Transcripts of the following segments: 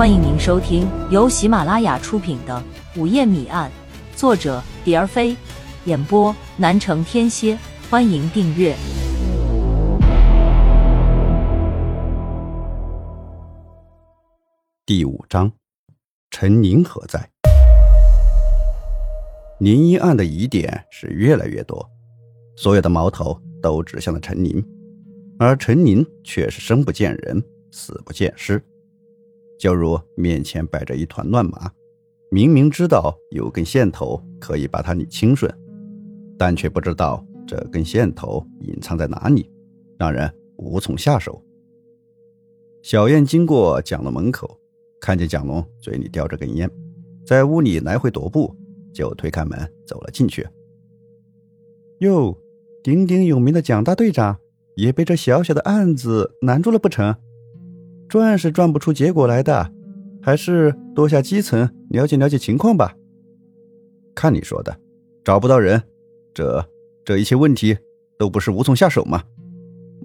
欢迎您收听由喜马拉雅出品的《午夜谜案》，作者蝶儿飞，演播南城天蝎。欢迎订阅第五章：陈宁何在？宁一案的疑点是越来越多，所有的矛头都指向了陈宁，而陈宁却是生不见人，死不见尸。就如面前摆着一团乱麻，明明知道有根线头可以把它理清顺，但却不知道这根线头隐藏在哪里，让人无从下手。小燕经过蒋龙门口，看见蒋龙嘴里叼着根烟，在屋里来回踱步，就推开门走了进去。哟，鼎鼎有名的蒋大队长也被这小小的案子难住了不成？转是转不出结果来的，还是多下基层了解了解情况吧。看你说的，找不到人，这这一切问题都不是无从下手吗？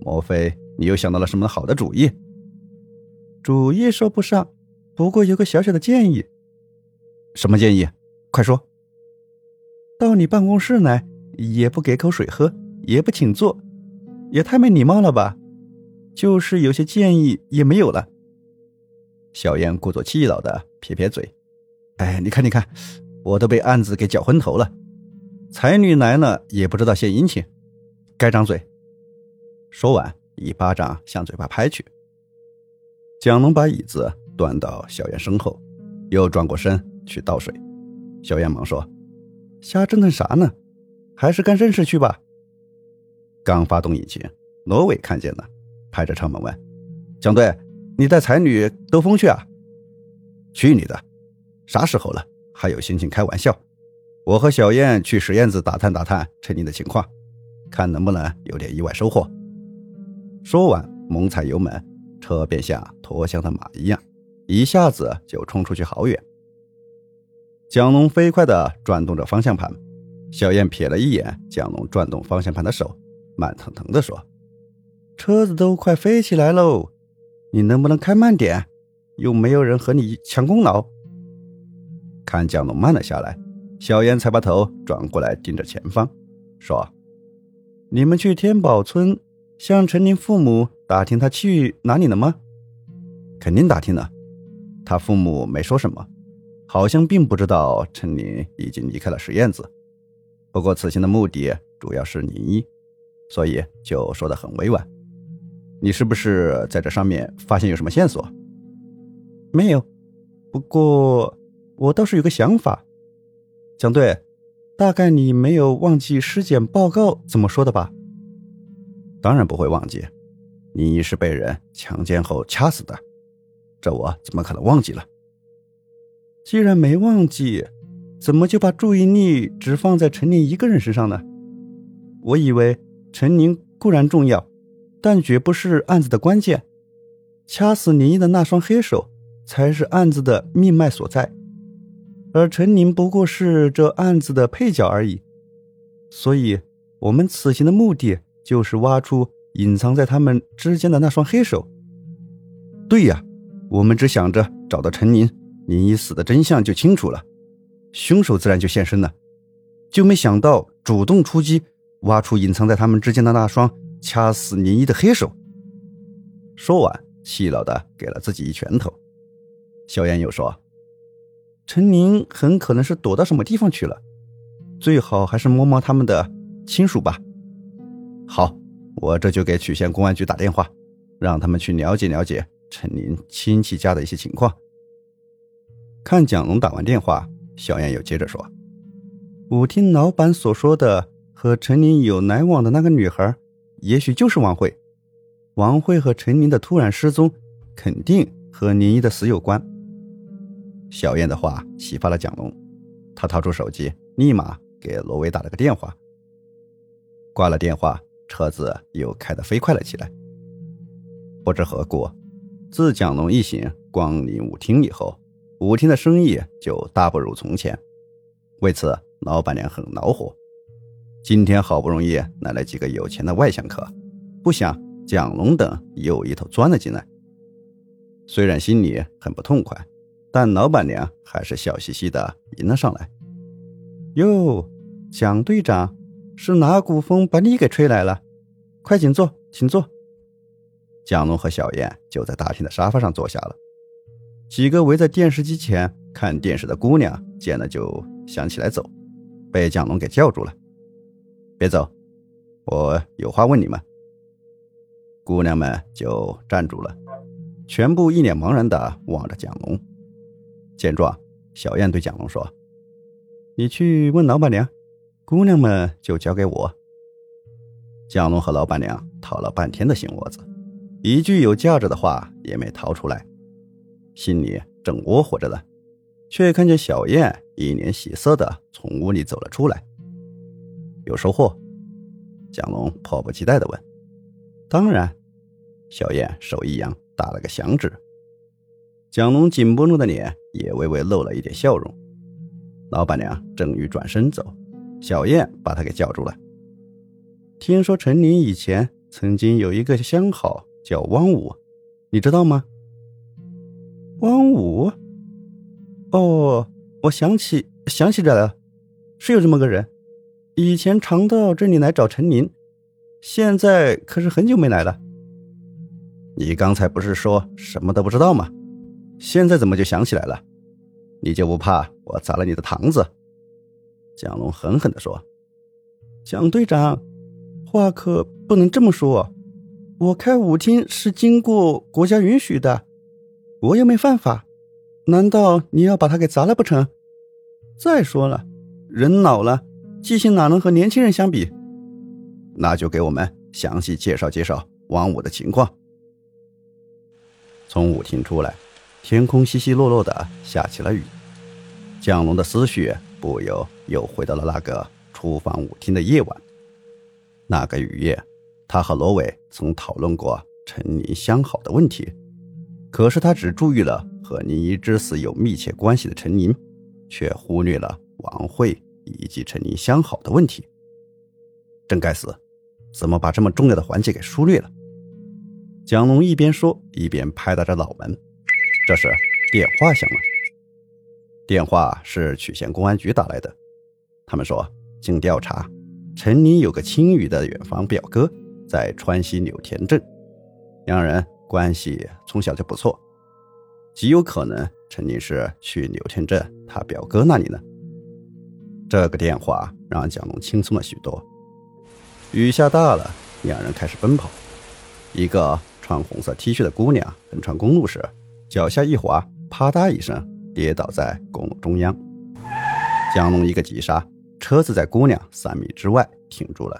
莫非你又想到了什么好的主意？主意说不上，不过有个小小的建议。什么建议？快说。到你办公室来，也不给口水喝，也不请坐，也太没礼貌了吧。就是有些建议也没有了。小燕故作气恼的撇撇嘴：“哎，你看，你看，我都被案子给搅昏头了。才女来了也不知道献殷勤，该张嘴。”说完，一巴掌向嘴巴拍去。蒋龙把椅子端到小燕身后，又转过身去倒水。小燕忙说：“瞎折腾啥呢？还是干正事去吧。”刚发动引擎，罗伟看见了。拍着车门问：“蒋队，你带才女兜风去啊？去你的！啥时候了，还有心情开玩笑？我和小燕去石燕子打探打探陈宁的情况，看能不能有点意外收获。”说完，猛踩油门，车便像脱缰的马一样，一下子就冲出去好远。蒋龙飞快地转动着方向盘，小燕瞥了一眼蒋龙转动方向盘的手，慢腾腾地说。车子都快飞起来喽，你能不能开慢点？又没有人和你抢功劳。看蒋龙慢了下来，小燕才把头转过来盯着前方，说：“你们去天宝村向陈林父母打听他去哪里了吗？”“肯定打听了，他父母没说什么，好像并不知道陈林已经离开了实验子。不过此行的目的主要是林一，所以就说的很委婉。”你是不是在这上面发现有什么线索？没有，不过我倒是有个想法。蒋队，大概你没有忘记尸检报告怎么说的吧？当然不会忘记，你是被人强奸后掐死的，这我怎么可能忘记了？既然没忘记，怎么就把注意力只放在陈宁一个人身上呢？我以为陈宁固然重要。但绝不是案子的关键，掐死林一的那双黑手才是案子的命脉所在，而陈宁不过是这案子的配角而已。所以，我们此行的目的就是挖出隐藏在他们之间的那双黑手。对呀，我们只想着找到陈宁，林一死的真相就清楚了，凶手自然就现身了，就没想到主动出击，挖出隐藏在他们之间的那双。掐死林一的黑手。说完，气恼的给了自己一拳头。小燕又说：“陈宁很可能是躲到什么地方去了，最好还是摸摸他们的亲属吧。”好，我这就给曲县公安局打电话，让他们去了解了解陈宁亲戚家的一些情况。看蒋龙打完电话，小燕又接着说：“我听老板所说的，和陈宁有来往的那个女孩。”也许就是王慧，王慧和陈宁的突然失踪，肯定和林一的死有关。小燕的话启发了蒋龙，他掏出手机，立马给罗伟打了个电话。挂了电话，车子又开得飞快了起来。不知何故，自蒋龙一行光临舞厅以后，舞厅的生意就大不如从前。为此，老板娘很恼火。今天好不容易来了几个有钱的外乡客，不想蒋龙等又一头钻了进来。虽然心里很不痛快，但老板娘还是笑嘻嘻的迎了上来。哟，蒋队长，是哪股风把你给吹来了？快请坐，请坐。蒋龙和小燕就在大厅的沙发上坐下了。几个围在电视机前看电视的姑娘见了就想起来走，被蒋龙给叫住了。别走，我有话问你们。姑娘们就站住了，全部一脸茫然的望着蒋龙。见状，小燕对蒋龙说：“你去问老板娘，姑娘们就交给我。”蒋龙和老板娘讨了半天的心窝子，一句有价值的话也没掏出来，心里正窝火着呢，却看见小燕一脸喜色的从屋里走了出来。有收获？蒋龙迫不及待的问。当然，小燕手一扬，打了个响指。蒋龙紧绷住的脸也微微露了一点笑容。老板娘正欲转身走，小燕把他给叫住了。听说陈林以前曾经有一个相好叫汪武，你知道吗？汪武？哦，我想起想起来了，是有这么个人，以前常到这里来找陈林。现在可是很久没来了。你刚才不是说什么都不知道吗？现在怎么就想起来了？你就不怕我砸了你的堂子？蒋龙狠狠地说：“蒋队长，话可不能这么说。我开舞厅是经过国家允许的，我又没犯法，难道你要把它给砸了不成？再说了，人老了，记性哪能和年轻人相比？”那就给我们详细介绍介绍王五的情况。从舞厅出来，天空稀稀落落的下起了雨。蒋龙的思绪不由又回到了那个出访舞厅的夜晚。那个雨夜，他和罗伟曾讨论过陈宁相好的问题，可是他只注意了和宁一之死有密切关系的陈宁，却忽略了王慧以及陈林相好的问题。真该死！怎么把这么重要的环节给疏略了？蒋龙一边说一边拍打着脑门。这时电话响了，电话是曲县公安局打来的。他们说，经调查，陈林有个青雨的远房表哥在川西柳田镇，两人关系从小就不错，极有可能陈林是去柳田镇他表哥那里呢。这个电话让蒋龙轻松了许多。雨下大了，两人开始奔跑。一个穿红色 T 恤的姑娘横穿公路时，脚下一滑，啪嗒一声跌倒在公路中央。蒋龙一个急刹，车子在姑娘三米之外停住了。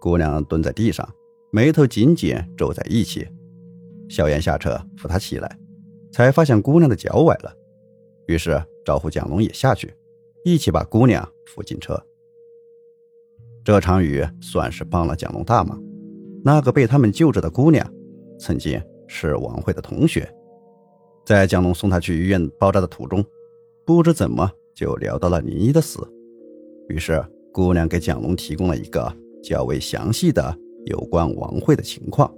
姑娘蹲在地上，眉头紧紧皱在一起。小燕下车扶她起来，才发现姑娘的脚崴了，于是招呼蒋龙也下去，一起把姑娘扶进车。这场雨算是帮了蒋龙大忙。那个被他们救治的姑娘，曾经是王慧的同学，在蒋龙送她去医院包扎的途中，不知怎么就聊到了林一的死。于是，姑娘给蒋龙提供了一个较为详细的有关王慧的情况。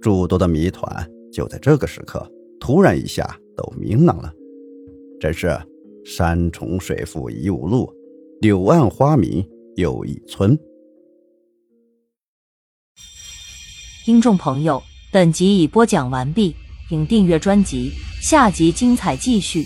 诸多的谜团就在这个时刻突然一下都明朗了。真是山重水复疑无路，柳暗花明。又一村。听众朋友，本集已播讲完毕，请订阅专辑，下集精彩继续。